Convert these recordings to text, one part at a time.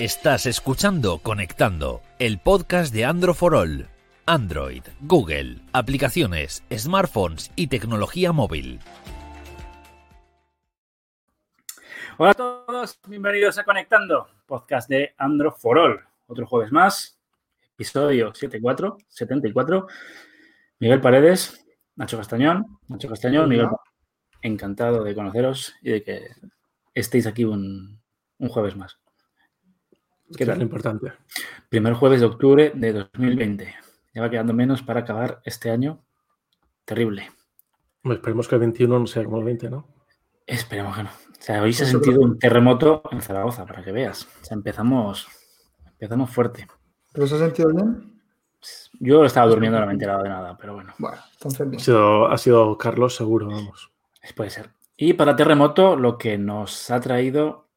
Estás escuchando Conectando, el podcast de Android for All. Android, Google, aplicaciones, smartphones y tecnología móvil. Hola a todos, bienvenidos a Conectando, podcast de Android for All. Otro jueves más, episodio 74, 74. Miguel Paredes, Nacho Castañón, Nacho Castañón, Miguel, encantado de conoceros y de que estéis aquí un, un jueves más. ¿Qué tal? importante. Primer jueves de octubre de 2020. Ya va quedando menos para acabar este año. Terrible. esperemos que el 21 no sea como el 20, ¿no? Esperemos que no. O sea, hoy se ha sentido un terremoto en Zaragoza, para que veas. O sea, empezamos, empezamos fuerte. ¿Pero se ha sentido bien? Yo estaba durmiendo, no me he enterado de nada, pero bueno. Bueno, entonces bien. Ha sido, ha sido Carlos seguro, vamos. Puede ser. Y para terremoto, lo que nos ha traído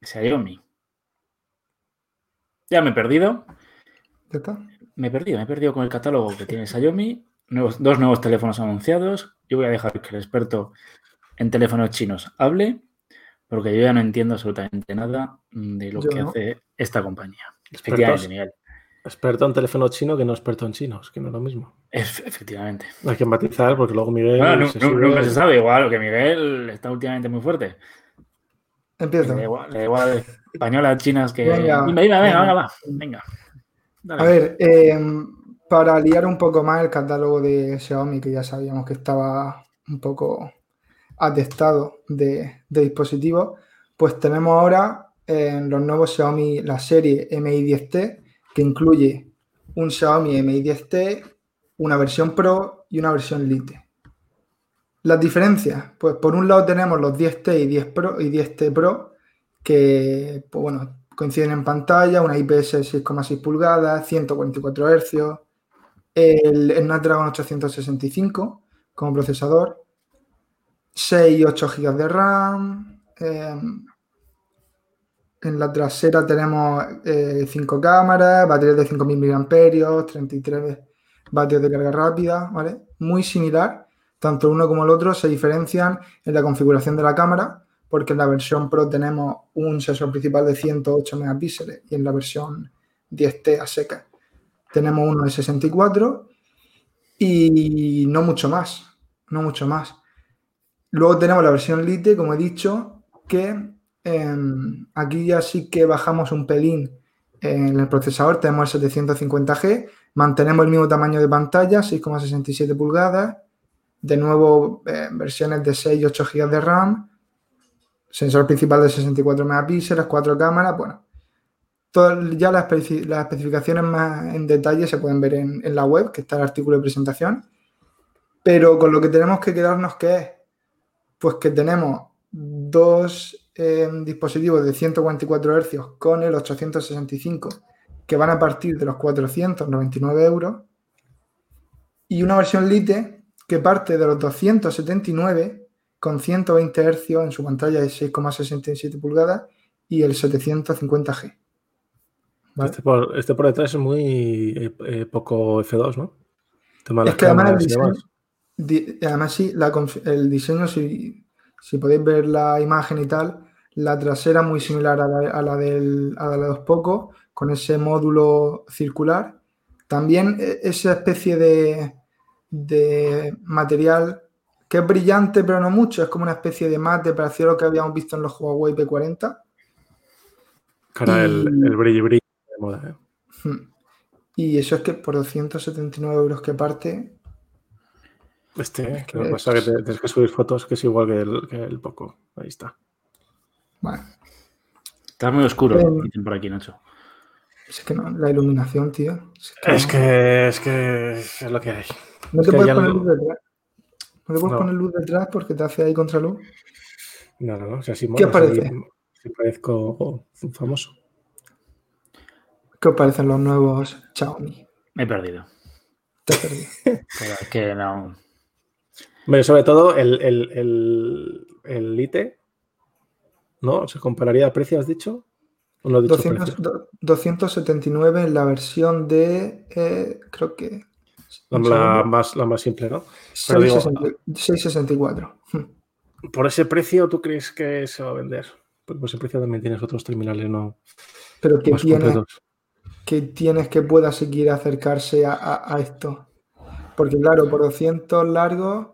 Xiaomi. Ya me he perdido. ¿Qué está? Me he perdido, me he perdido con el catálogo que tiene Xiaomi. dos nuevos teléfonos anunciados. Yo voy a dejar que el experto en teléfonos chinos hable, porque yo ya no entiendo absolutamente nada de lo que hace esta compañía. Efectivamente, Miguel. Experto en teléfono chino que no experto en chinos, que no es lo mismo. efectivamente. Hay que matizar porque luego Miguel. Bueno, se nunca se sabe, igual que Miguel está últimamente muy fuerte. Empieza. Le da igual, españolas, chinas que. Venga, venga, venga, va. Venga. A ver, eh, para liar un poco más el catálogo de Xiaomi, que ya sabíamos que estaba un poco atestado de, dispositivos, pues tenemos ahora en los nuevos Xiaomi la serie Mi 10T, que incluye un Xiaomi Mi 10T, una versión Pro y una versión Lite. Las diferencias, pues por un lado tenemos los 10T y 10 Pro y 10T Pro, que pues bueno, coinciden en pantalla, una IPS 6,6 pulgadas, 144 Hz, el Snapdragon 865 como procesador, 6 y 8 GB de RAM. Em, en la trasera tenemos 5 eh, cámaras, baterías de 5000 mAh, 33 vatios de carga rápida, ¿vale? Muy similar tanto uno como el otro se diferencian en la configuración de la cámara, porque en la versión Pro tenemos un sensor principal de 108 megapíxeles y en la versión 10T a seca. Tenemos uno de 64 y no mucho más, no mucho más. Luego tenemos la versión Lite, como he dicho, que em, aquí ya sí que bajamos un pelín en el procesador, tenemos el 750G, mantenemos el mismo tamaño de pantalla, 6,67 pulgadas, de nuevo eh, versiones de 6 y 8 GB de RAM, sensor principal de 64 megapíxeles, cuatro cámaras, bueno, ya las, especificaciones más en detalle se pueden ver en, la web, que está el artículo de presentación, pero con lo que tenemos que quedarnos que es, pues que tenemos dos eh, dispositivos de 144 Hz con el 865 que van a partir de los 499 euros y una versión Lite que parte de los 279 con 120 Hz en su pantalla de 6,67 pulgadas y el 750G. Este, por, este, por, detrás es muy eh, eh, poco F2, ¿no? es que además, el diseño, además sí, el diseño, si, si, podéis ver la imagen y tal, la trasera muy similar a la, a la, del, a la de los Poco, con ese módulo circular. También e, esa especie de, de material que es brillante, pero no mucho. Es como una especie de mate parecido a lo que habíamos visto en los Huawei P40. Cara, el, el brillo de moda. ¿eh? Hmm. Y eso es que por 279 euros que parte. Este, que pasa que tienes que subir fotos que es igual que el, poco. Ahí está. Bueno. Está muy oscuro, dicen por aquí, Nacho. Es que no, la iluminación, tío. Es que, es que es lo que hay. No te puedes poner detrás. No te puedes poner luz detrás porque te hace ahí contra luz. No, no, no. O sea, si ¿Qué os parece? Si, parezco famoso. ¿Qué os parecen los nuevos Xiaomi? Me he perdido. Te he perdido. Pero que no. Pero sobre todo el, el, el, el Lite, ¿no? ¿Se compararía a precio, has dicho? ¿O no 200, 279 en la versión de, eh, creo que la, más, la más simple, ¿no? 664. ¿Por ese precio tú crees que se va a vender? Porque por ese precio también tienes otros terminales, ¿no? Pero que más tiene, completos. que tienes que pueda seguir acercarse a, a- a esto. Porque claro, por 200 largos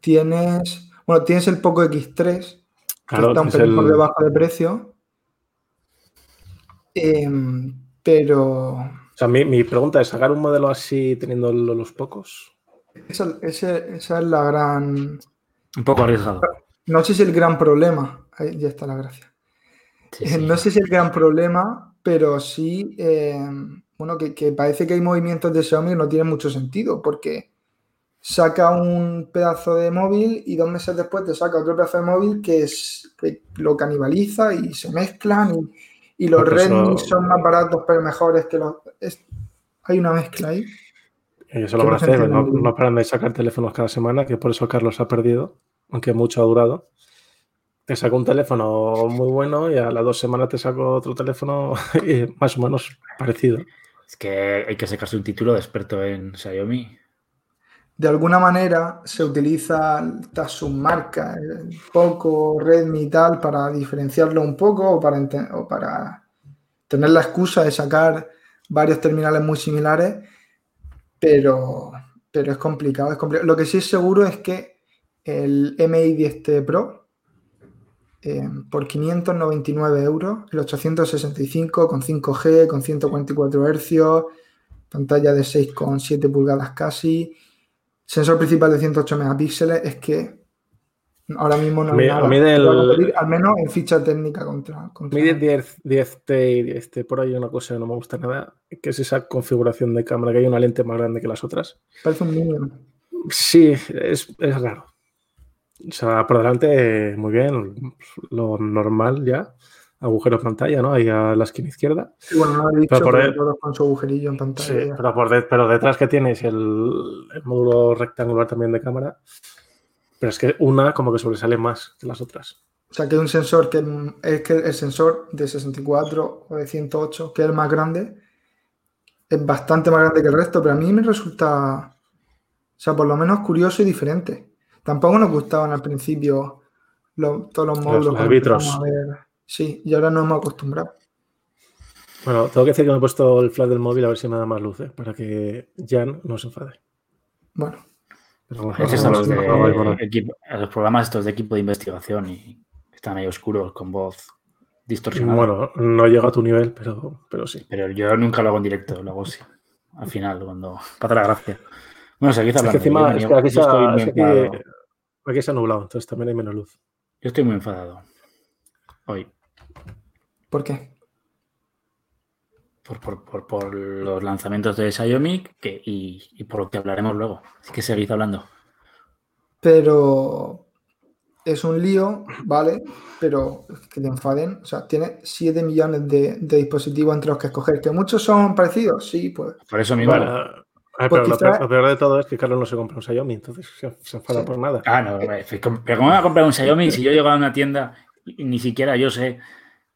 tienes, bueno, tienes el Poco X3, que Claro, está un pelín por el- debajo de precio. Em, pero sea, mi, mi pregunta es, ¿sacar un modelo así teniendo lo- los pocos? esa, ese- esa es la gran, Un poco arriesgado. no sé si el gran problema, ahí ya está la gracia. Sí, sí. No sé si el gran problema, pero sí, eh, bueno, que, que parece que hay movimientos de Xiaomi que no tienen mucho sentido, porque saca un pedazo de móvil y dos meses después te saca otro pedazo de móvil que, es, que lo canibaliza y se mezclan y, y los Redmi eso- son más baratos pero mejores que los... es- hay una mezcla ahí. Ellos se lo van a hacer, no, no paran de sacar teléfonos cada semana, que por eso Carlos ha perdido, aunque mucho ha durado. Te saco un teléfono muy bueno y a las dos semanas te saco otro teléfono más o menos parecido. Es que hay que sacarse un título de experto en Xiaomi. De alguna manera se utiliza estas submarcas, el Poco, Redmi y tal, para diferenciarlo un poco o para, tener la excusa de sacar varios terminales muy similares, pero, pero es complicado, es. Lo que sí es seguro es que el MI 10T Pro eh, por 599 euros, el 865 con 5G, con 144 Hz, pantalla de 6,7 pulgadas casi, sensor principal de 108 megapíxeles, es que ahora mismo no hay nada pueda competir, al menos en ficha técnica contra, contra Mi 10, 10T y 10T por ahí una cosa que no me gusta nada, que es esa configuración de cámara, que hay una lente más grande que las otras. parece un Minion. Sí, es, es raro. O sea, por delante, muy bien, lo normal ya. Agujero de pantalla, ¿no? Ahí a la esquina izquierda. Sí, bueno, no lo he dicho, Pero por pero todos con su agujerillo en pantalla. Sí, pero, por de- pero detrás que tienes el, el módulo rectangular también de cámara. Pero es que una como que sobresale más que las otras. O sea, que hay un sensor que es que el sensor de 64 o de 108, que es el más grande, es bastante más grande que el resto, pero a mí me resulta, o sea, por lo menos curioso y diferente. Tampoco nos gustaban al principio lo- todos los módulos los empezamos a ver. Sí, y ahora nos hemos acostumbrado. Bueno, tengo que decir que me he puesto el flash del móvil a ver si me da más luz, ¿eh? para que Jan no se enfade. Bueno, Pero bueno, Estos no, son no, los, de no, no, no. equipo- los programas estos de equipo de investigación y están ahí oscuros con voz distorsionada. Bueno, no llega a tu nivel, pero, pero sí. Pero yo nunca lo hago en directo, lo hago así. Al final, cuando pasa la gracia. Bueno, Es que hablando. encima, yo, es que aquí, muy es que aquí- aquí se ha nublado, entonces también hay menos luz. Yo estoy muy enfadado. Hoy. ¿Por qué? Por, por- por- por los lanzamientos de Xiaomi que, y, y por lo que hablaremos luego. Así que seguid hablando. Pero es un lío, ¿vale? Pero que te enfaden. O sea, tiene 7 millones de, de dispositivos entre los que escoger. ¿Que muchos son parecidos? Sí, pues. Por eso mismo. Bueno, a ver, Pues pero lo, peor, lo peor de todo es que Carlos no se compra un Xiaomi, entonces se, se enfada Sí. por nada. Ah, no, eh, pero ¿cómo me voy a comprar un Xiaomi si yo llego a una tienda y ni siquiera yo sé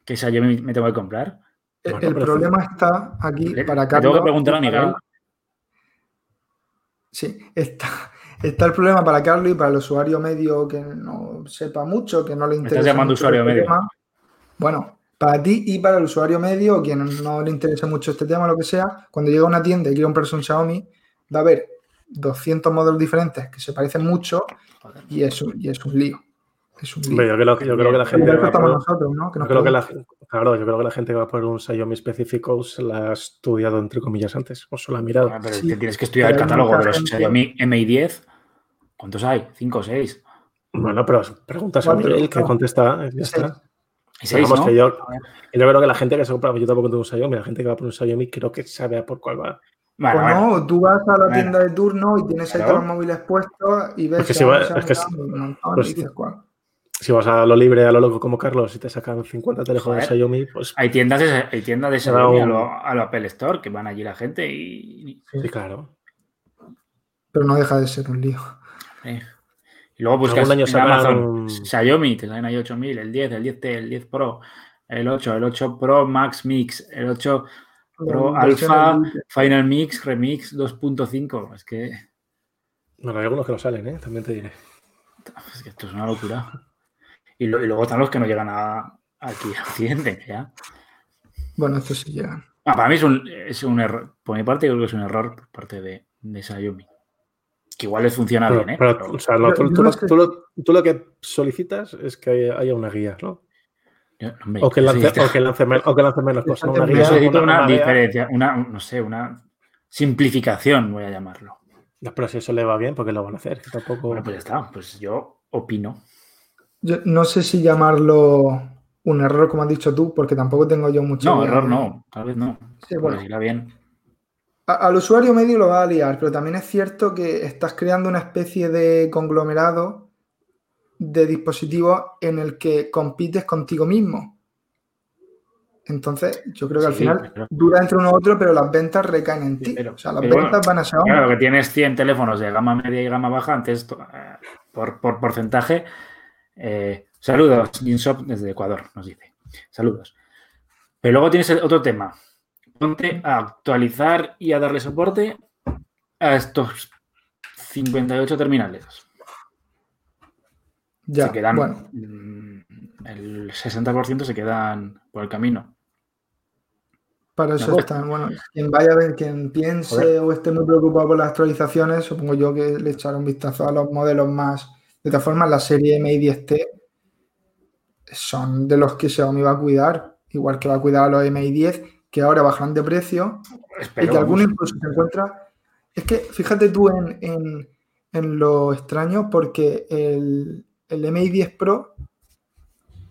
qué Xiaomi me tengo que comprar? El, Bueno, el pero- problema está aquí Le- para Carlos. tengo que preguntar a para- Miguel. Sí, está, está el problema para Carlos y para el usuario medio que no sepa mucho, que no le estás interesa. llamando mucho usuario este medio. tema. Bueno, para ti y para el usuario medio, quien no le interesa mucho este tema, lo que sea, cuando llega a una tienda y quiere comprarse un Xiaomi, va a haber 200 modelos diferentes que se parecen mucho y es un, y es un lío. Es un lío. Hombre, yo, creo, que- yo creo que la gente va por, nosotros, ¿no? Que yo creo que la, claro, yo creo que la gente que va por un Xiaomi específico se la ha estudiado entre comillas antes, o se la ha mirado. Ah, pero es Sí, que tienes que estudiar el catálogo de los Xiaomi MI10. ¿Cuántos hay? ¿Cinco o seis? Bueno, pero preguntas a Miguel que contesta, ya está. ¿Y seis, Vamos, no? que yo, yo creo que la gente que se compra, yo tampoco tengo un Xiaomi, la gente que va por un Xiaomi creo que sabe a por cuál va. Bueno, O bueno. no, tú vas a la Bueno. tienda de turno y tienes ahí Claro. todos los móviles puestos y ves Es que si va- es que montón pues- y dices cuál. Si vas a lo libre, a lo loco como Carlos, y te sacan 50 teléfonos de. Xiaomi, pues Hay tiendas de, hay tiendas de Xiaomi a un- lo, a lo Apple Store que van allí la gente y, sí, claro. Pero no deja de ser un lío. eh. y luego buscas Algún año en sacarán Amazon Xiaomi, te salen ahí 8000, el 10, el 10T, el 10 Pro, el 8, el 8 Pro Max Mix, el 8 Pro versión Alpha. Final Mix Remix 2.5. Es que, Bueno, hay algunos que no salen, ¿eh? también te diré. es que esto es una locura. Y, lo- y luego están los que no llegan a, aquí a Occidente, ya. Bueno, esto sí llegan. Ah, para mí es un, es un error. Por mi parte, creo que es un error por parte de, de Xiaomi. Que igual les funciona Pero, bien, ¿eh? pero, o sea, lo- tú, Yo- yo lo, sé. tú lo- tú lo que solicitas es que haya, haya una guía, ¿no? yo- hombre, O que yo lance, necesito- o que lance, men- o que lance menos cosas. Una Yo yo guía, necesito una, diferencia, una, no sé, una simplificación, voy a llamarlo. No, Pero si eso le va bien, porque lo van a hacer. que tampoco... Bueno, pues ya está. Pues yo opino. Yo no sé si llamarlo un error, como has dicho tú, porque tampoco tengo yo mucho. No, error no. Tal vez no. Sí, bueno, irá bien. a- al usuario medio lo va a liar, pero también es cierto que estás creando una especie de conglomerado de dispositivos en el que compites contigo mismo. Entonces, yo creo que al Sí, final pero- dura entre uno u otro, pero las ventas recaen en ti. pero- o sea, las ventas bueno, van a ser Claro, que tienes 100 teléfonos de gama media y gama baja, antes eh, por, por porcentaje. Eh, saludos, Ginshop desde Ecuador, nos dice. Saludos. Pero luego tienes otro tema. Ponte a actualizar y a darle soporte a estos 58 terminales. Ya, se quedan. bueno, mm, El 60% se quedan por el camino. para eso están. Bueno, quien vaya a ver, quien piense Joder. o esté muy preocupado por las actualizaciones, supongo yo que le echará un vistazo a los modelos más. De todas formas, la serie Mi 10T son de los que Xiaomi va a cuidar, igual que va a cuidar a los Mi 10, que ahora bajan de precio y Espero, que alguno vamos. incluso se encuentra. Es que fíjate tú en, en- en lo extraño, porque el, el Mi 10 Pro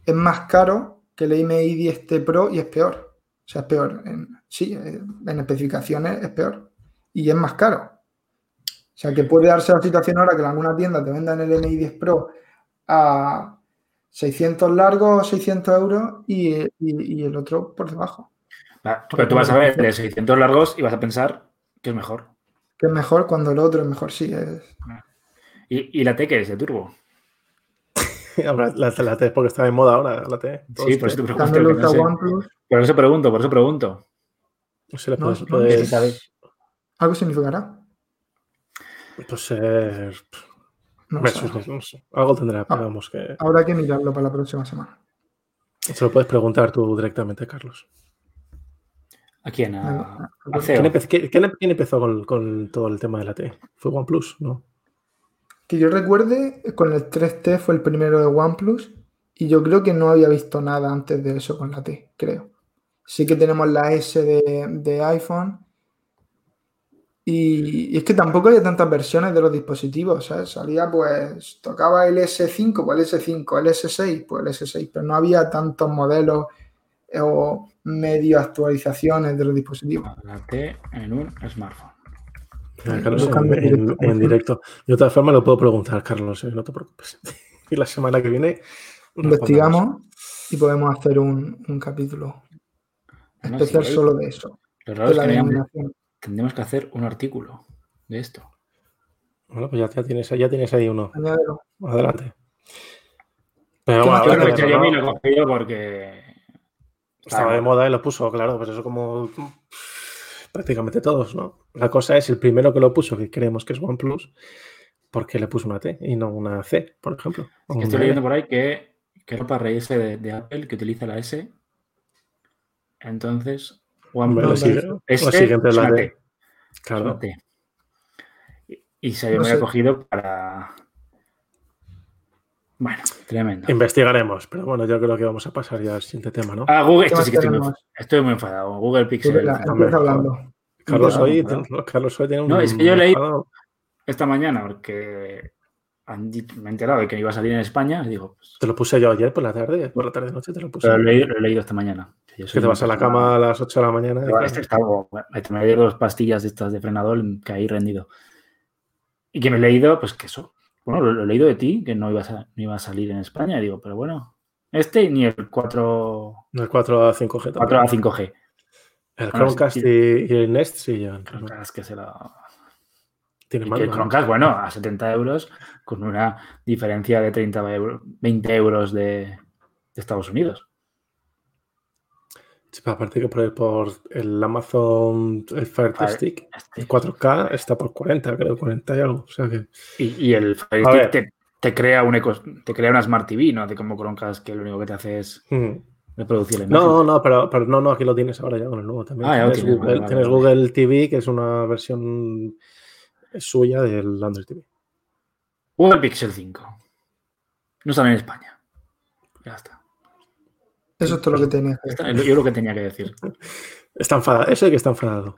es más caro que el Mi 10T Pro y es peor. O sea, es peor. En, sí, en especificaciones es peor. Y es más caro. O sea, que puede darse la situación ahora que en alguna tienda te vendan el Mi 10 Pro a 600 largos, 600 euros y, y- y el otro por debajo. Pero tú vas a ver de 600 largos y vas a pensar que es mejor. Que es mejor cuando el otro es mejor, sí. Es, Y, y la T que es de turbo. La, la T es porque está de moda ahora, la T. Todos Sí, por eso te pregunto. no sé. OnePlus. Por eso pregunto, por eso pregunto. no sé, le No, puedes, no, puedes-. Algo significará. Pues, ser No versus, sé. no sé. Algo tendrá, pero Ah. vamos, que Habrá que mirarlo para la próxima semana. se lo puedes preguntar tú directamente, Carlos. ¿A quién? A. ¿Quién, empe- quién- quién- quién empezó con, con todo el tema de la T? ¿Fue OnePlus? No. Que yo recuerde, con el 3T fue el primero de OnePlus y yo creo que no había visto nada antes de eso con la T, creo. Sí que tenemos la S de, de iPhone y, y es que tampoco había tantas versiones de los dispositivos, ¿sabes? Salía pues, tocaba el S5, pues el S5, el S6, pues el S6, pero no había tantos modelos eh, o medio actualizaciones de los dispositivos. En un smartphone. Mira, Carlos, en, buscando en en- directo. Yo de todas formas lo puedo preguntar, Carlos, eh, no te preocupes. y la semana que viene. Investigamos y podemos hacer un, un capítulo No, especial sí, solo de eso. De es la que denominación. Tendremos que hacer un artículo de esto. Bueno, pues ya, ya tienes, ya tienes ahí uno. Añádelo. Adelante. Pero ¿Qué bueno, a Yo no- lo he cogido porque estaba de moda y lo puso, claro, pues eso como prácticamente todos, ¿no? La cosa es el primero que lo puso, que creemos que es OnePlus, porque le puso una T y no una C, por ejemplo. Que estoy leyendo por ahí que, que no para reírse de, de Apple que utiliza la S. Entonces, Hombre, la no, sigue- la siguiente es la es Claro. Y, y Xiaomi No lo cogido para. Bueno, tremendo. Investigaremos, pero bueno, yo creo que vamos a pasar ya al siguiente tema, ¿no? Ah, Google, ¿Qué esto sí que estoy estoy muy enfadado. Google Pixel. hombre, empieza hablando. Carlos, hoy, no. Carlos hoy tiene un. No, es que yo leí- esta mañana porque han dicho- me he enterado de que iba a salir en España y digo, pues, Te lo puse yo ayer por la tarde, por la tarde noche te lo puse. pero lo he, leído, lo he leído esta mañana. Que te vas a la cama a las 8 de la mañana. y claro, este estaba, me dio dos pastillas de estas de frenador que ahí rendido. Y que me he leído, pues que eso. Bueno, lo, lo he leído de ti, que no iba, a, no iba a salir en España. Y digo, pero bueno, este ni el 4, no el 4 a 5G. 4 a 5G. El Bueno, Chromecast y, y el Nest sí llevan. Chromecast que se la... Tiene y mando, que el ¿no? Chromecast, bueno, a 70 euros, con una diferencia de 30 euros, 20 euros de, de Estados Unidos. Sí, aparte que por el, por el Amazon, el Fire Vale. Stick, el 4K está por 40, creo, 40 y algo. O sea que. Y, y el Fire Stick te, te crea un eco- te crea una Smart TV, no de como Chromecast que lo único que te hace es mm, No, no, pero, pero, no, no, aquí lo tienes ahora ya con el nuevo también. Ah, tienes, Google, tienes Google, TV, que es una versión suya del Android TV. Google Pixel 5. No sale en España. Ya está. Eso es todo lo que tenía que decir. Yo lo que tenía que decir. Está enfadado. Eso es que está enfadado.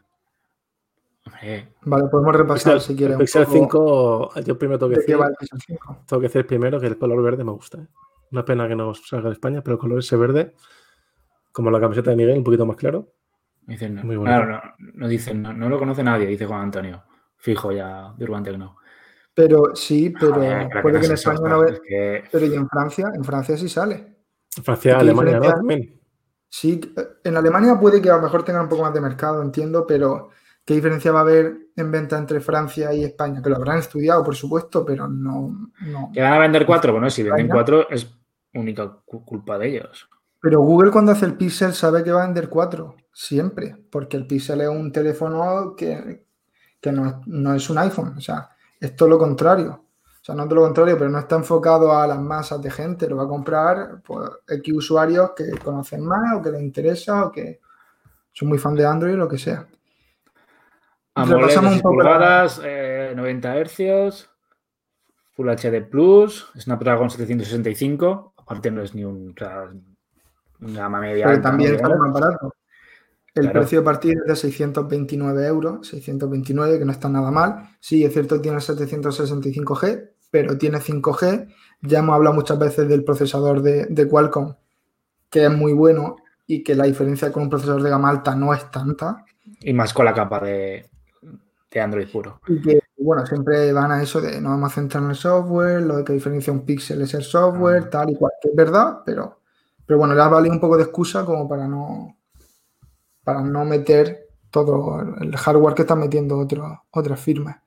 Vale, podemos repasar si quieres. El Pixel 5, yo primero tengo que decir. Tengo que decir primero que el color verde me gusta. ¿eh? Una pena que no salga de España, pero el color ese verde, como la camiseta de Miguel, un poquito más claro. Dicen, no. Muy bueno. Claro, no, dicen, no, lo conoce nadie, dice Juan Antonio. Fijo ya, de que no. Pero sí, pero puede que en España no ve. Pero y en Francia, en Francia sí sale. En Francia, Alemania, ¿no? También. Sí, en Alemania puede que a lo mejor tengan un poco más de mercado, entiendo, pero ¿qué diferencia va a haber en venta entre Francia y España? Que lo habrán estudiado, por supuesto, pero no. no. ¿Que van a vender cuatro? Bueno, si venden cuatro es única culpa de ellos. Pero Google cuando hace el Pixel sabe que va a vender cuatro, siempre, porque el Pixel es un teléfono que, no, no, es un iPhone, o sea, es todo lo contrario. O sea, no todo lo contrario, pero no está enfocado a las masas de gente, lo va a comprar pues, X usuarios que conocen más o que les interesa o que son muy fan de Android o lo que sea. AMOLED un pulgadas, 90 Hz, Full HD Plus, Snapdragon 765, aparte no es ni un, gama media. Pero también está más barato. El precio de partida es de 629 euros, 629, que no está nada mal. Sí, es cierto tiene 765G, pero tiene 5G. Ya hemos hablado muchas veces del procesador de, Qualcomm, que es muy bueno y que la diferencia con un procesador de gama alta no es tanta. Y más con la capa de, Android puro. Y que, bueno, siempre van a eso de no vamos a centrar en el software, lo de que diferencia un píxel es el software, ah. tal y cual, que es verdad, pero, pero bueno, le ha valido un poco de excusa como para no, para no meter todo el hardware que están metiendo otras firmas.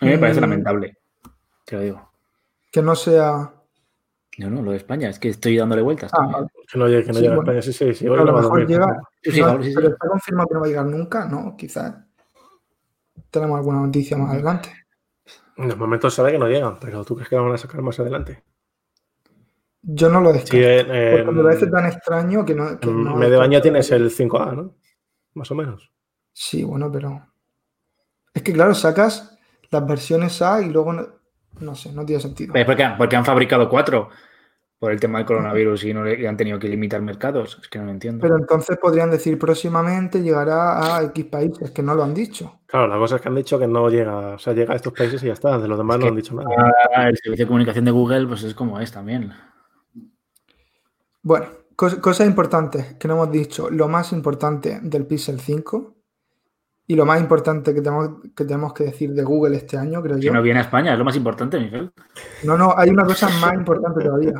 A mí me parece mm. lamentable, te lo digo. Que no sea. No, no, lo de España, es que estoy dándole vueltas. Ah, que no, llegue, que no llegue a España, sí, sí, sí. A lo mejor llega. pero está confirmado que no va a llegar nunca, ¿no? Quizás tenemos alguna noticia más adelante. En el momento sabe que no llegan, pero tú crees que la van a sacar más adelante. Yo no lo descarto. porque me parece tan extraño que no. Que no medio año tienes el 5A, ¿no? Más o menos. Sí, bueno, pero. Es que, claro, sacas las versiones A y luego. No, sé, no tiene sentido. porque, porque han fabricado cuatro por el tema del coronavirus y no le, han tenido que limitar mercados. Es que no lo entiendo. Pero entonces podrían decir próximamente llegará a X países, que no lo han dicho. Claro, la cosa es que han dicho que no llega, o sea, llega a estos países y ya está. De los demás no han dicho nada. El servicio de comunicación de Google, pues es como es también. Bueno, cosas importantes que no hemos dicho. Lo más importante del Pixel 5 y lo más importante que tenemos, que tenemos que decir de Google este año, creo yo. Que no viene a España, es lo más importante, Miguel. No, no, hay una cosa más importante todavía.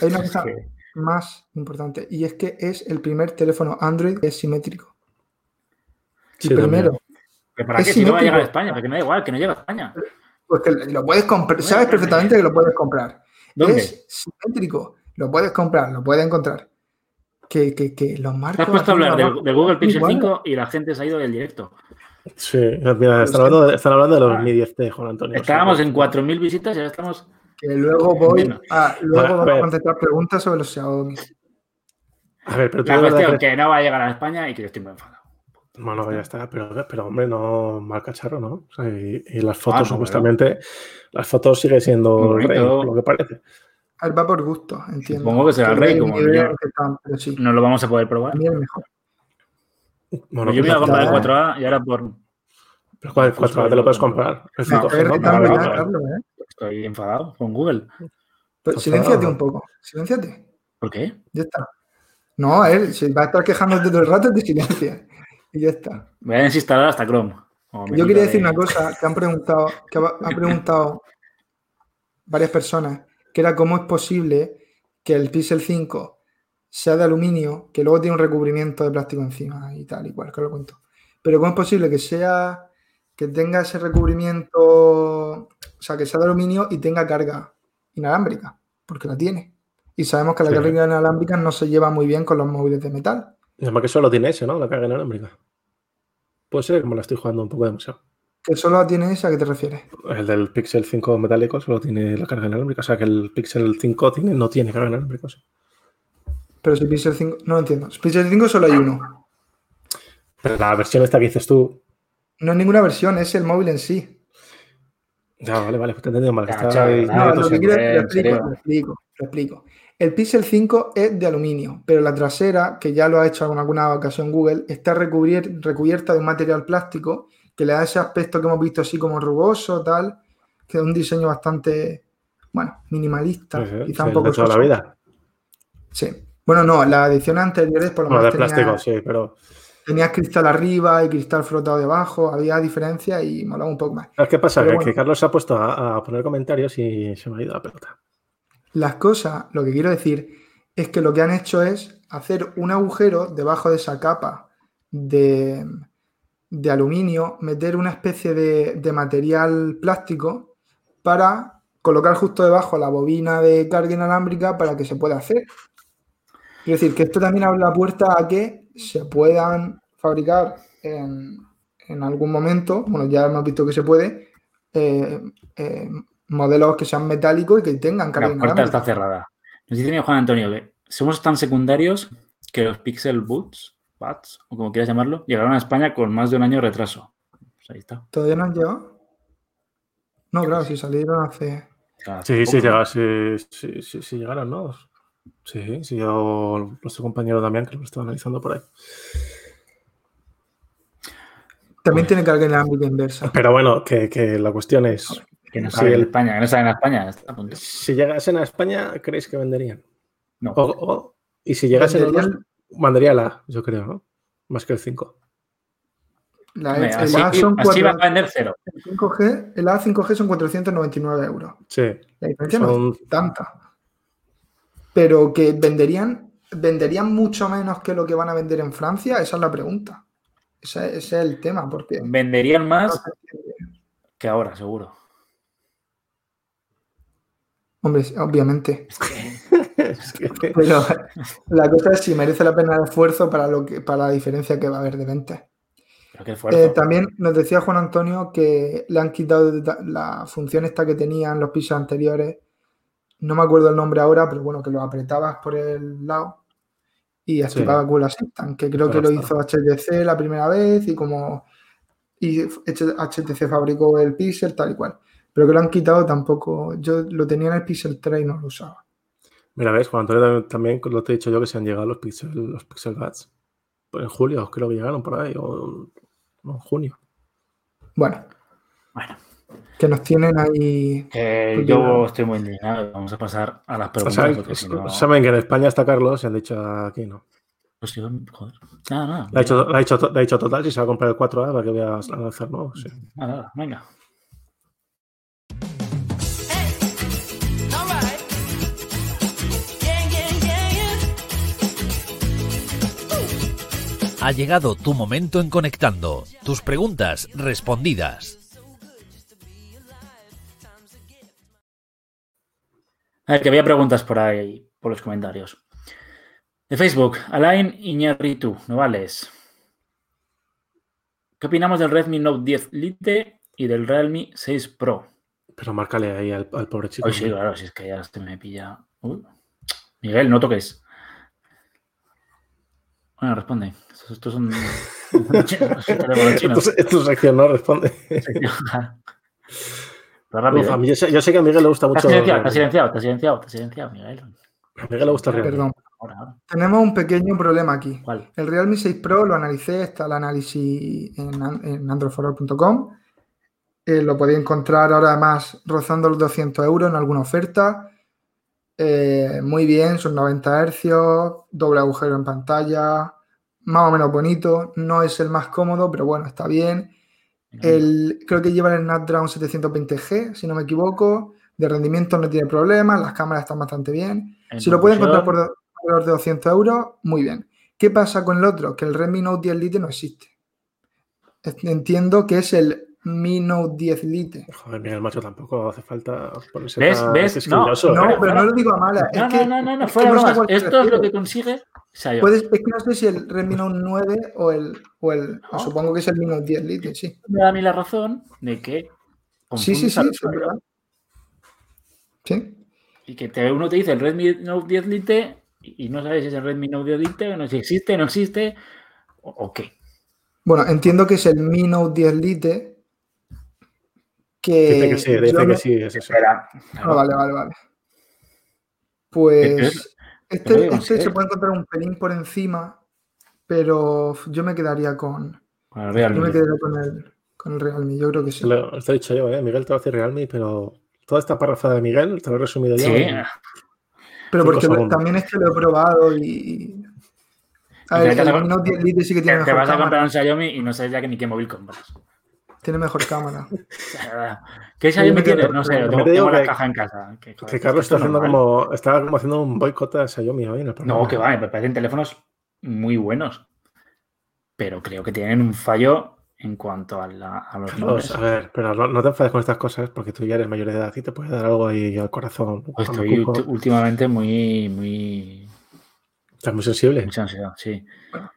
Hay una cosa más importante y es que es el primer teléfono Android que es simétrico. Sí, primero. ¿Para qué si no va a llegar a España? Porque me da igual, que no llega a España. Pues que lo puedes comprar, sabes perfectamente que lo puedes comprar. ¿Dónde? Es simétrico, lo puedes comprar, lo puedes encontrar. Que, que, que los marcos. Has puesto a hablar de, Google Pixel 5 y la gente se ha ido del directo. Sí, mira, están hablando, de, están hablando de los Mi 10T, Juan Antonio. Estábamos en 4.000 visitas y ahora estamos que luego voy a, luego vamos a contestar preguntas sobre los Xiaomi. A ver, pero tú la cuestión que... no va a llegar a España y que yo estoy muy enfadado. Bueno, ya está, pero, pero hombre, no mal cacharro, ¿no? O sea, y, las fotos, ah, supuestamente, las fotos sigue siendo rey, lo que parece. Ver, va por gusto, entiendo. Supongo que será el rey, como no lo vamos a poder probar. A mejor. Bueno, yo me iba a comprar el 4A y ahora por. ¿Pero cuál 4A te lo puedes comprar? El 5G, ¿no? Estoy enfadado con Google. Pero silenciate un poco. Silenciate. ¿Por qué? Ya está. No, él si va a estar quejándote todo el rato, te silencia. Y ya está. Voy a desinstalar hasta Chrome. Yo quería decir una cosa que han preguntado, que han preguntado varias personas, que era cómo es posible que el Pixel 5 sea de aluminio, que luego tiene un recubrimiento de plástico encima y tal y cual, que lo cuento. Pero cómo es posible que sea que tenga ese recubrimiento, o sea, que sea de aluminio y tenga carga inalámbrica, porque la tiene. Y sabemos que la carga inalámbrica no se lleva muy bien con los móviles de metal. Y además que solo tiene ese, ¿no? La carga inalámbrica. Puede ser como la estoy jugando un poco demasiado. ¿Que solo tiene esa? ¿A qué te refieres? El del Pixel 5 metálico solo tiene la carga inalámbrica. O sea, que el Pixel 5 tiene, no tiene carga inalámbrica. Pero si Pixel 5, no lo entiendo. Pixel 5 solo hay uno. Pero la versión esta que dices tú. No es ninguna versión, es el móvil en sí. Ya, vale, vale, pues te he entendido mal. Ya, ahí- No, lo que quiero, lo explico, lo explico, lo explico. El Pixel 5 es de aluminio, pero la trasera, que ya lo ha hecho en alguna ocasión Google, está recubier- recubierta de un material plástico que le da ese aspecto que hemos visto así como rugoso, tal, que es un diseño bastante, bueno, minimalista, Sí, sí, quizá sí, un poco de toda la vida. Sí. Bueno, no, las ediciones anteriores por lo Bueno, de menos tenía- plástico, sí, pero. tenías cristal arriba y cristal frotado debajo, había diferencia y molaba un poco más. ¿Sabes qué pasa? Bueno. que Carlos se ha puesto a, a poner comentarios y se me ha ido la pelota. Las cosas, lo que quiero decir es que lo que han hecho es hacer un agujero debajo de esa capa de, de aluminio, meter una especie de, de material plástico para colocar justo debajo la bobina de carga inalámbrica para que se pueda hacer. Es decir, que esto también abre la puerta a que se puedan fabricar en, en algún momento, bueno, ya hemos visto que se puede, eh, eh, modelos que sean metálicos y que tengan carga La puerta inalámbrica. está cerrada. Nos dice Juan Antonio que somos tan secundarios que los Pixel Boots, Buds, o como quieras llamarlo, llegaron a España con más de un año de retraso. Pues ahí está. ¿Todavía no han llegado? No, claro, si salieron hace. Claro, Sí, sí, poco. llega, sí, sí, sí, sí llegaron, ¿no? Sí, sí, yo, nuestro compañero Damián, que lo estaba analizando por ahí. También tiene carga inalámbrica inversa. Pero bueno, que, que la cuestión es, Que no Sí, saben en España, que no en España. está a punto. si llegasen a España, ¿creéis que venderían? No. O, o- y si llegasen dos, Venderían- mandaría la A, yo creo, ¿no? Más que el 5. La, el así, A son así va a 4, vender cero. el 5G, el A5G son 499 euros. Sí, La diferencia no son, es tanta. Pero que venderían, venderían mucho menos que lo que van a vender en Francia, esa es la pregunta. Ese, ese es el tema, porque Venderían más que ahora, seguro. hombre, obviamente. Es que- Pero la cosa es si merece la pena el esfuerzo para lo que, para la diferencia que va a haber de ventas. Eh, también nos decía Juan Antonio que le han quitado la función esta que tenían los pisos anteriores. No me acuerdo el nombre ahora, pero bueno, que lo apretabas por el lado y activaba Google Assistant, que creo que lo hizo HTC la primera vez y como y HTC fabricó el Pixel tal y cual. Pero que lo han quitado tampoco. Yo lo tenía en el Pixel 3 y no lo usaba. Mira, ves, Juan Antonio también, también lo te he dicho yo que se han llegado los Pixel, los Pixel Buds. Pues en julio creo que llegaron por ahí, o no, en junio. Bueno, Bueno, que nos tienen ahí. yo estoy muy indignado. Vamos a pasar a las O preguntas. sea, porque si no, Saben que en España está Carlos y han dicho aquí no. pues yo, joder. Nada, nada. Le ha dicho, le ha le total si se va a comprar el 4A para que vea a lanzar nuevos. Sí. Nada, nada, venga. Ha llegado tu momento en Conectando. Tus preguntas respondidas. A ver, que había preguntas por ahí, por los comentarios. De Facebook, Alain Iñárritu, Novales. ¿Qué opinamos del Redmi Note 10 Lite y del Realme 6 Pro? Pero márcale ahí al, al pobre chico. Hoy sí, claro, si es que ya se me pilla. Uy. Miguel, no toques. Bueno, responde. Estos, estos son. chinos, teléfonos chinos. Esto, es- esto es sección, no responde. Rápido. Uf, ¿eh? yo, sé, yo sé que a Miguel le gusta mucho. silenciado, te has silenciado, te has silenciado, te has silenciado, Miguel. A Miguel le gusta el Realme. Perdón. Ahora, ahora. Tenemos un pequeño problema aquí. ¿Cuál? El Realme 6 Pro lo analicé, está el análisis en, en. Eh, lo podéis encontrar ahora además rozando los 200 euros en alguna oferta. Eh, muy bien, son 90 hercios, doble agujero en pantalla, más o menos bonito. No es el más cómodo, pero bueno, está bien. El, creo que lleva el Snapdragon 720G, si no me equivoco. De rendimiento no tiene problemas, las cámaras están bastante bien. en Si lo pueden encontrar por alrededor de 200 euros, muy bien. ¿Qué pasa con el otro? Que el Redmi Note 10 Lite no existe. Entiendo que es el Mi Note 10 Lite. Joder, Miguel, macho, tampoco hace falta ponerse ¿Ves? tan ¿Ves? No, ¿eh? pero no lo digo a mala. No, es que, no, no, no, no, es que fuera no bromas. cuál te Esto es lo que consigue. Puedes- es que no sé si el Redmi Note 9 o el. O el o No. supongo que es el Mi Note 10 Lite, sí. Me da a mí la razón de que Sí, sí, sí, sí, es verdad. Sí. y que te- uno te dice el Redmi Note 10 Lite y no sabes si es el Redmi Note 10 Lite, no sé si existe, no existe, o, o qué. Bueno, entiendo que es el Mi Note 10 Lite. Que Dice que sí, dice yo que me- sí, es eso. Espera. Ah, vale, vale, vale. Pues Es- este, este sí. se puede encontrar un pelín por encima, pero yo me quedaría con, Con el Realme. yo me quedaría con el, con el Realme. Yo creo que sí. Lo, te he dicho yo, ¿eh? Miguel te va a decir Realme, pero toda esta párrafa de Miguel te lo he resumido yo. Sí, en- Pero porque segundos. también es que lo he probado y. A ver, te vas a el Note 10 Lite sí que tiene te vas a comprar un Xiaomi y no sabes ya que ni qué móvil compras. Tiene mejor cámara. ¿Qué me quedo- tienes? No sé, tengo, la que- caja en casa. Que, joder, Que Carlos está es haciendo normal. como, está como haciendo un boicot a Xiaomi hoy en el programa. No, que va, me parecen teléfonos muy buenos. Pero creo que tienen un fallo en cuanto a, la- a los Carlos, nombres. a ver, pero no, no te enfades con estas cosas porque tú ya eres mayor de edad y te puede dar algo ahí al corazón. Pues estoy últimamente muy, muy, Estás muy sensible. mucha ansiedad, sí.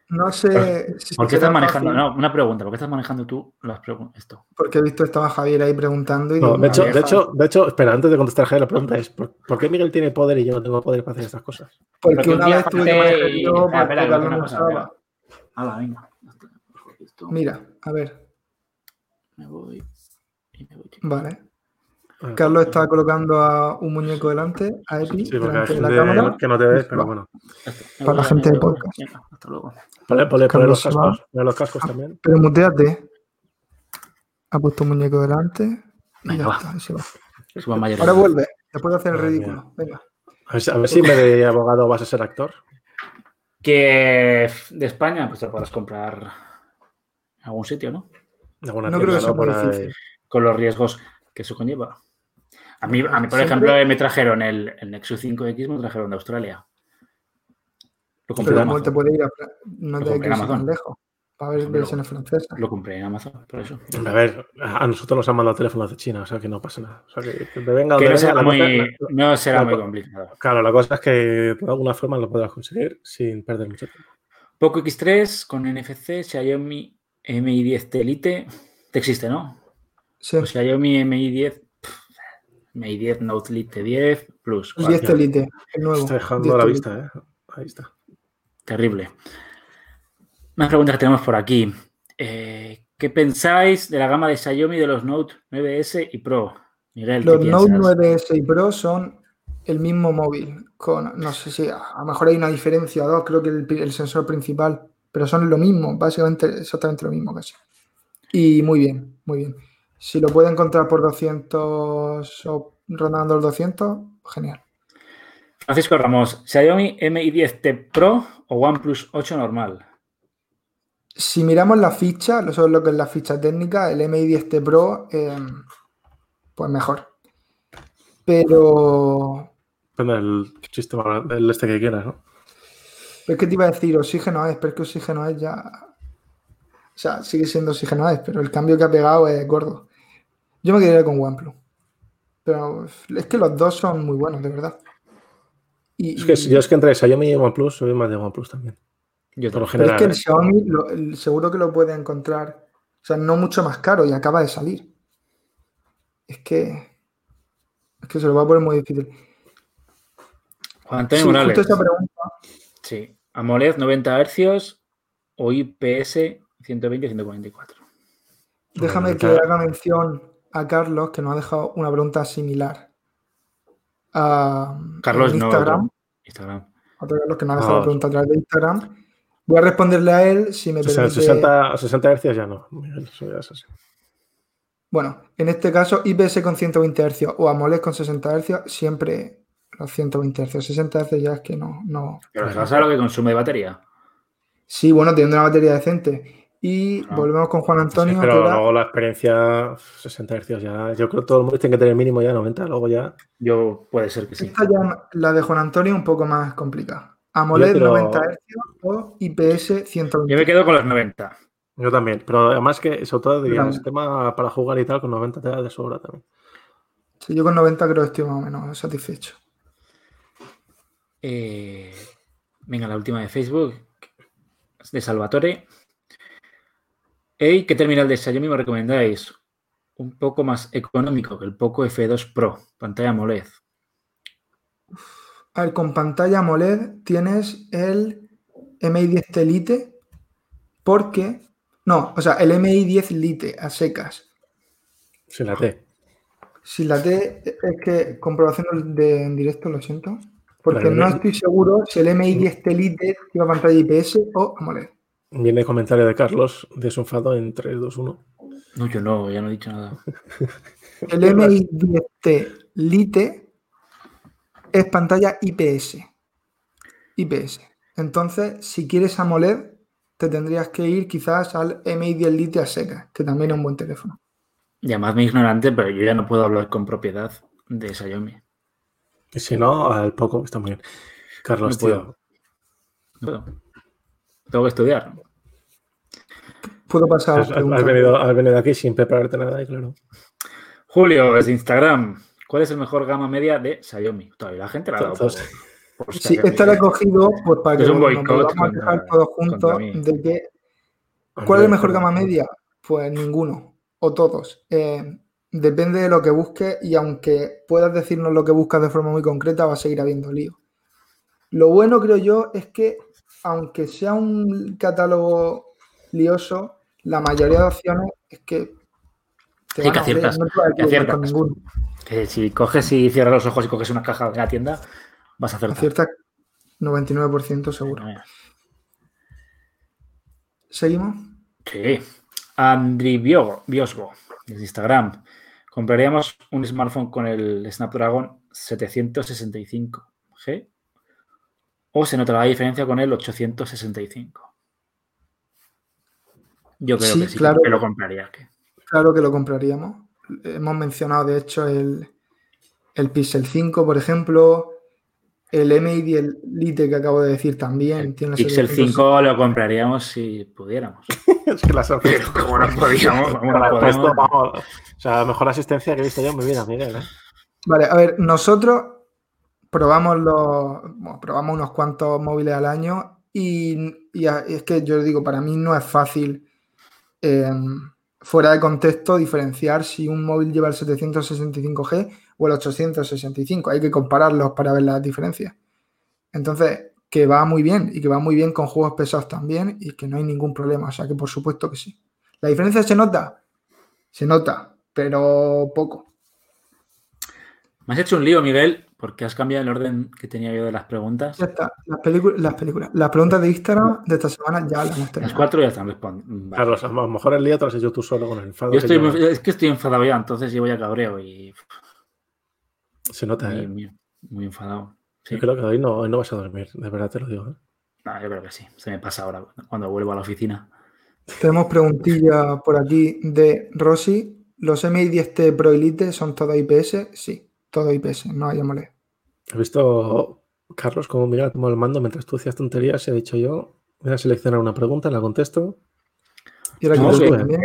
No sé si ¿Por qué estás manejando? fácil, No, una pregunta. ¿Por qué estás manejando tú las esto? Porque he visto estaba Javier ahí preguntando y No, de, hecho, "Vale, de, ja". hecho, de hecho, espera, antes de contestar Javier, la pregunta es: ¿por, por qué Miguel tiene poder y yo no tengo poder para hacer estas cosas? Porque Porque un una día vez tuve que manejar y- yo espera, porque espera, que Carlos una cosa. Hala, venga. Esto, Mira, a ver, me voy. Y me voy. vale. Ah, Carlos está colocando a un muñeco delante, a Epi, Sí, delante de la cámara. que no te ve, Pues pero bueno. Para la gente de podcast. Hasta luego. Ponle, ponle, ponle Carlos los cascos, los cascos también. Pero muteate. Ha puesto un muñeco delante y Venga, ya va. está, se. Ahora vuelve, después de hacer el ridículo. Venga. A ver, si- a ver si en vez de abogado vas a ser actor. Que de España, pues te podrás comprar en algún sitio, ¿no? En alguna No creo que sea. Por difícil. Con los riesgos que eso conlleva. A mí, a mí por Siempre... ejemplo, eh, me trajeron el, el, Nexus 5X, me trajeron de Australia. Lo compré Pero en Amazon. te puede ir a, no te que Amazon. lejos. Para ver versiones francesas. Lo compré en Amazon, por eso. A ver, a nosotros nos han mandado teléfonos de China, o sea que no pasa nada. O sea que, que, venga que no, será muy, no será, la, muy, complicado. Claro, la cosa es que de alguna forma lo podrás conseguir sin perder mucho tiempo. Poco X3 con NFC, Xiaomi MI10 Elite. Te existe, ¿no? Sí. O Xiaomi MI10 May 10 Note Lite 10 Plus. Pues 10 Lite, el nuevo. Está dejando a la vista, ¿eh? Ahí está. Terrible. Más preguntas que tenemos por aquí. Eh, ¿Qué pensáis de la gama de Xiaomi de los Note 9S y Pro? Miguel, los? Note 9S y Pro son el mismo móvil. Con, no sé si a lo mejor hay una diferencia o dos, creo que el, sensor principal, pero son lo mismo, básicamente exactamente lo mismo casi. Y muy bien, muy bien. Si lo puede encontrar por 200 o rondando los 200, genial. Francisco Ramos, ¿Xiaomi Mi 10T Pro o OnePlus 8 normal? Si miramos la ficha, eso es lo que es la ficha técnica, el MI 10T Pro, eh, pues mejor. Pero Depende del sistema, del este que quieras, ¿no? es que te iba a decir oxígeno es, pero es que oxígeno es ya. O sea, sigue siendo oxígeno es, pero el cambio que ha pegado es gordo. Yo me quedaría con OnePlus. Pero es que los dos son muy buenos, de verdad. Y, Es que si yo es que entre Xiaomi y OnePlus soy más de OnePlus también. Yo Por lo también. pero es que el general. ¿eh? Xiaomi lo- el- seguro que lo puede encontrar. O sea, no mucho más caro y acaba de salir. Es que. Es que se lo va a poner muy difícil. Juan Antonio Sí, Morales. justo esa pregunta. Sí. AMOLED 90 Hz o IPS 120-144. Déjame Bueno, que haga mención a Carlos, que nos ha dejado una pregunta similar. A, Carlos en no. Instagram. otro. Instagram. Otro Carlos que nos ha dejado Ah. la pregunta a través de Instagram. Voy a responderle a él si me Sesen- permite. 60, 60 Hz ya no. Bueno, en este caso, IPS con 120 Hz o AMOLED con 60 Hz, siempre los 120 Hz. 60 Hz ya es que no. no. Pero ¿sabes lo que consume de batería? Sí, bueno, teniendo una batería decente. Y Ah. volvemos con Juan Sí, Antonio. pero luego la experiencia 60 Hz ya. Yo creo que todo el mundo tiene que tener mínimo ya 90, luego ya. Yo puede ser que sí. Esta ya, la de Juan Antonio, un poco más complicada. AMOLED pero- 90 Hz o IPS 120 Yo me quedo con los 90. Yo también. Pero además que, sobre todo, diría, el sistema para jugar y tal, con 90 te da de sobra también. Sí, yo con 90 creo que estoy más o menos satisfecho. Eh, venga, la última de Facebook. De Salvatore. Hey, ¿qué terminal de Xiaomi me recomendáis? Un poco más económico que el Poco F2 Pro, pantalla AMOLED. A ver, con pantalla AMOLED tienes el MI 10 Lite porque... No, o sea, el MI 10 Lite a secas. Sin la T. Si la T es que comprobación de, en directo, lo siento. Porque Vale, no estoy seguro si el MI 10 Lite lleva pantalla IPS o AMOLED. Viene comentario de Carlos desunfado en 3, 2, 1. No, yo no, ya no he dicho nada. El MI 10T Lite es pantalla IPS. IPS. Entonces, si quieres AMOLED, te tendrías que ir quizás al MI 10 Lite a seca, que también es un buen teléfono. Llamadme ignorante, pero yo ya no puedo hablar con propiedad de Xiaomi. Si no, al poco, está muy bien. Carlos, No puedo. tío. No puedo. Tengo que estudiar. Puedo pasar Has, has preguntas. venido, has venido aquí sin prepararte nada, y claro. Julio, desde Instagram. ¿Cuál es el mejor gama media de Xiaomi? Todavía la gente la ha dado por, Entonces, por Sí, esta la he cogido pues, para que Es un nos boicot volvamos a quejar todos juntos de que ¿Cuál es el mejor gama media? Pues ninguno, o todos. Eh, depende de lo que busques y aunque puedas decirnos lo que buscas de forma muy concreta, va a seguir habiendo lío. Lo bueno, creo yo, es que aunque sea un catálogo lioso, la mayoría de opciones es que te Sí, van que a hacer, aciertas, no te vas a que con ninguno. Que si coges y cierras los ojos y coges una caja de la tienda, vas a hacer Aciertas 99% seguro. ¿Seguimos? Sí. Andri Bio- Biosgo, desde Instagram. Compraríamos un smartphone con el Snapdragon 765G o se notará la diferencia con el 865. Yo creo Sí, que sí, claro. que lo compraría. Claro que lo compraríamos. Hemos mencionado, de hecho, el, el Pixel 5, por ejemplo, el MI 10 Lite que acabo de decir también. tiene el Pixel 700. 5 lo compraríamos si pudiéramos. es que la sorpresa. Como no podíamos, como no Para el podemos, resto, vamos, o sea, la mejor asistencia que he visto yo en mi vida, Miguel. ¿eh? Vale, a ver, nosotros probamos los, probamos unos cuantos móviles al año y, es que yo digo, para mí no es fácil eh, fuera de contexto diferenciar si un móvil lleva el 765G o el 865. Hay que compararlos para ver las diferencias. Entonces, que va muy bien y que va muy bien con juegos pesados también y que no hay ningún problema. O sea que por supuesto que sí. ¿La diferencia se nota? Se nota, pero poco. Me has hecho un lío, Miguel, porque has cambiado el orden que tenía yo de las preguntas. Ya está. Las películas, las películas. Las preguntas de Instagram de esta semana ya las hemos Las terminado. cuatro ya están respondiendo. Carlos, a lo mejor el día te lo has hecho tú solo con el enfado. Yo que yo- es que estoy enfadado ya, entonces llevo ya cabreo y Se nota, muy, ¿eh? muy- muy enfadado. Sí. Yo creo que hoy no, hoy no vas a dormir, de verdad te lo digo. ¿eh? No, yo creo que sí. Se me pasa ahora cuando vuelvo a la oficina. Tenemos preguntilla por aquí de Rosy. ¿Los MI 10T Pro Elite son todo IPS? Sí, todo IPS, no hay AMOLED. He visto, Carlos, como Miguel tomó el mando mientras tú hacías tonterías. He dicho yo, voy a seleccionar una pregunta, la contesto. Y ahora No, que sí, tú. Eh,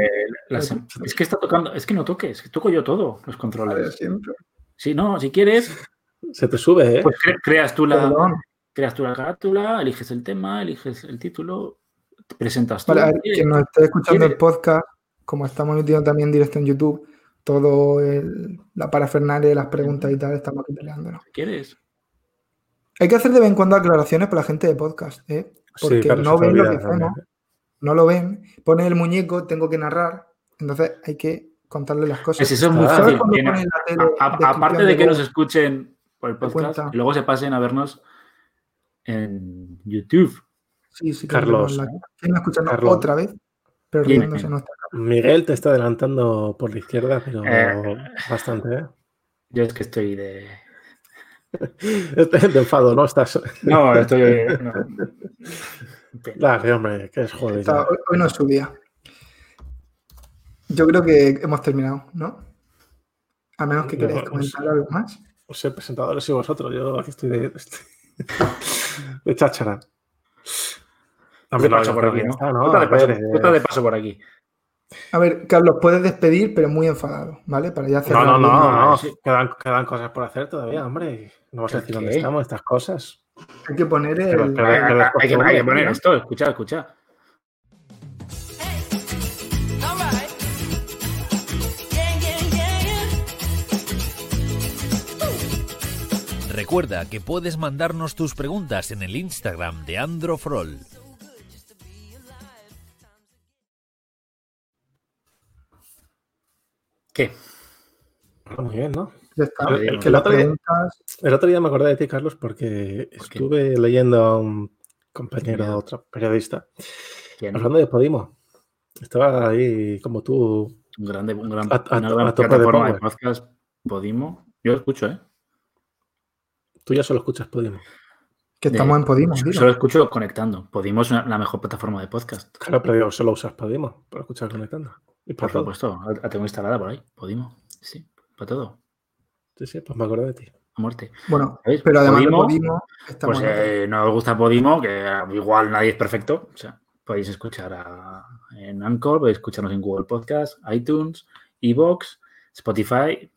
la es que está tocando, es que no toques, que toco yo todo, los controles. siempre. Si no, si quieres, Se te sube, ¿eh? pues cre- creas tú la, Perdón. creas tú la carátula, eliges el tema, eliges el título, te presentas tú. Vale, a ver, ¿quieres? quien nos esté escuchando el podcast, como estamos emitiendo también directo en YouTube, todo el- la parafernalia de las preguntas y tal, estamos aquí peleándonos. ¿Quieres? Hay que hacer de vez en cuando aclaraciones para la gente de podcast, ¿eh? Porque claro, no ven lo que hacemos, ¿eh? no lo ven, ponen el muñeco, tengo que narrar, entonces hay que contarle las cosas. Pues eso es muy Ah, ¿Sabes fácil. aparte de que nos escuchen por el podcast, y luego se pasen a vernos en YouTube. Sí, sí, Carlos. tenemos la- ¿Quién nos escucha? No, Carlos. otra vez, pero riéndose está. Miguel te está adelantando por la izquierda, pero Eh. bastante, ¿eh? Yo es que estoy de. Este de enfado, ¿no? Estás. No, estoy. no. Dale, hombre, que es. Está- hoy, no es su día. Yo creo que hemos terminado, ¿no? A menos que queráis comentar algo más. Os he presentado y vosotros. Yo aquí estoy de, de cháchara. No, paso yo por aquí, ¿no? ya está, ¿no? Tú te A de paso- ver, tú te de paso por aquí. A ver, Carlos, puedes despedir, pero muy enfadado, ¿vale? Para ya No, cerrar no, bien. no, no. sí. Quedan, quedan cosas por hacer todavía, hombre. No vas a ¿El decir dónde estamos, estas cosas. Hay que poner Pero- el. pero- Hay, hay- hay que, hay que poner ¿no? esto, escucha, escucha. Recuerda que puedes mandarnos tus preguntas en el Instagram de Androfrol. ¿Qué? Muy bien, ¿no? Ya está. El- el- que el las otro día- preguntas. El otro día me acordé de ti, Carlos, porque estuve leyendo a un compañero, Miedo. otro periodista, ¿Quién? hablando de Podimo. Estaba ahí como tú. Un grande, un gran, A- a- una gran a de plataforma de, podcast, Podimo. Yo lo escucho, ¿eh? Tú ya solo escuchas Podimo. Que De- estamos en Podimo. Solo escucho conectando. Podimo es una- la mejor plataforma de podcast. Claro, pero solo usas Podimo para escuchar conectando. Y Por supuesto, la tengo instalada por ahí. Podimo. Sí, para todo. Sí, sí, pues me acordé de ti. A muerte. Bueno, pero además Podimo, de Podimo, Pues eh, no os gusta Podimo, que eh, igual nadie es perfecto. O sea, podéis escuchar a- en Anchor, podéis escucharnos en Google Podcast, iTunes, Evox, Spotify,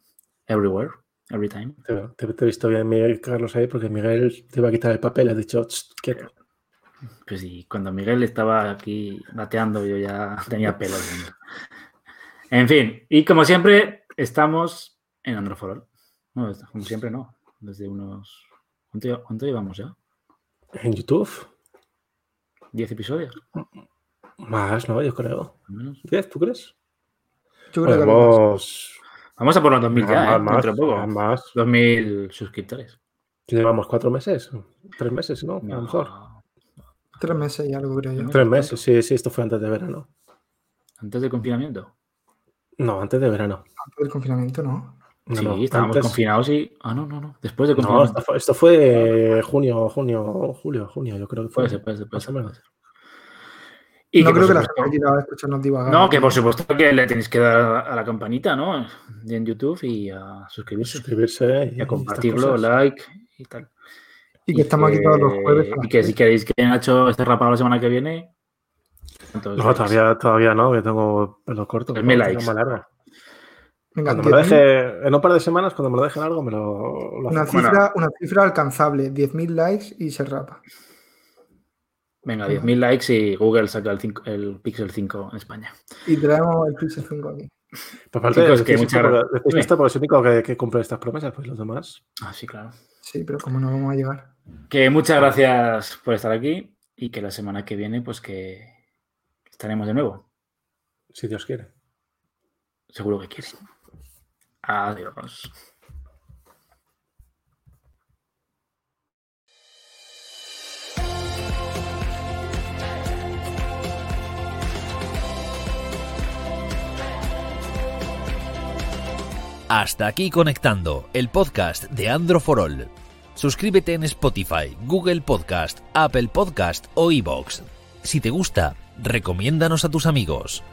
everywhere, every time. Te, te- te he visto bien, Miguel, Carlos, ahí, porque Miguel te iba a quitar el papel. Has dicho, "Tss, quieto". Pues sí, cuando Miguel estaba aquí bateando, yo ya tenía pelo. En fin, y como siempre, estamos en Androforol. No, como siempre no. Desde unos. ¿Cuánto, lle- cuánto llevamos ya? En YouTube, ¿10 episodios? más, ¿no? Yo creo. Menos. ¿Diez, tú crees? Yo creo que lo- Vamos. Vamos a por los 2000 ya, ¿eh? más, poco. más. 2000 suscriptores. Llevamos cuatro meses, tres meses, ¿no? A lo mejor. tres meses y algo, creo yo. Tres meses, sí, sí, esto fue antes de verano. Antes del confinamiento. No, antes de verano. Antes del confinamiento, ¿no? No, sí, no, estábamos antes- confinados y. Ah, no, no, no. Después No, confinamiento. esto fue, esto fue junio, junio, julio, junio, yo creo que fue. Puede ser, puede ser, puede más o menos. Y no que, creo que la gente quiera escucharnos divagar. No, que por supuesto que le tenéis que dar a la campanita, ¿no? En YouTube y a suscribirse. Suscribirse y, Y a compartirlo, like y tal. Y que estamos aquí todos los jueves. Y que si queréis que Nacho esté rapado la semana que viene. Entonces, No, todavía, todavía no, que tengo pelo corto. Pues me tengo likes. más largo. Venga, Cuando me lo 10.000, deje, en un par de semanas, cuando me lo deje largo, me lo, lo una, hacemos. cifra, una cifra alcanzable, 10.000 likes y se rapa. Venga, 10.000 likes y Google saca el, cinco- el Pixel 5 en España. Y traemos el Pixel 5 aquí. Por parte Chicos, de que esto porque es el único que, que cumple estas promesas, pues los demás. Ah, sí, claro. Sí, pero como no vamos a llegar. Que muchas gracias por estar aquí y que la semana que viene, pues que estaremos de nuevo. Si Dios quiere. Seguro que quieren. Adiós. Hasta aquí conectando el podcast de Androforol. Suscríbete en Spotify, Google Podcast, Apple Podcast o iBox. Si te gusta, recomiéndanos a tus amigos.